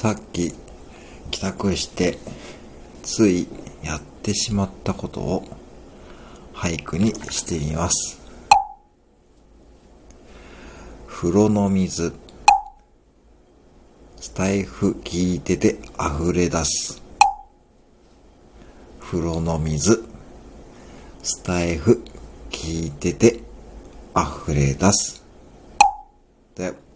さっき帰宅してついやってしまったことを俳句にしてみます。風呂の水。スタイフ聞いてて溢れ出す。風呂の水。スタイフ聞いてて溢れ出す。だよ。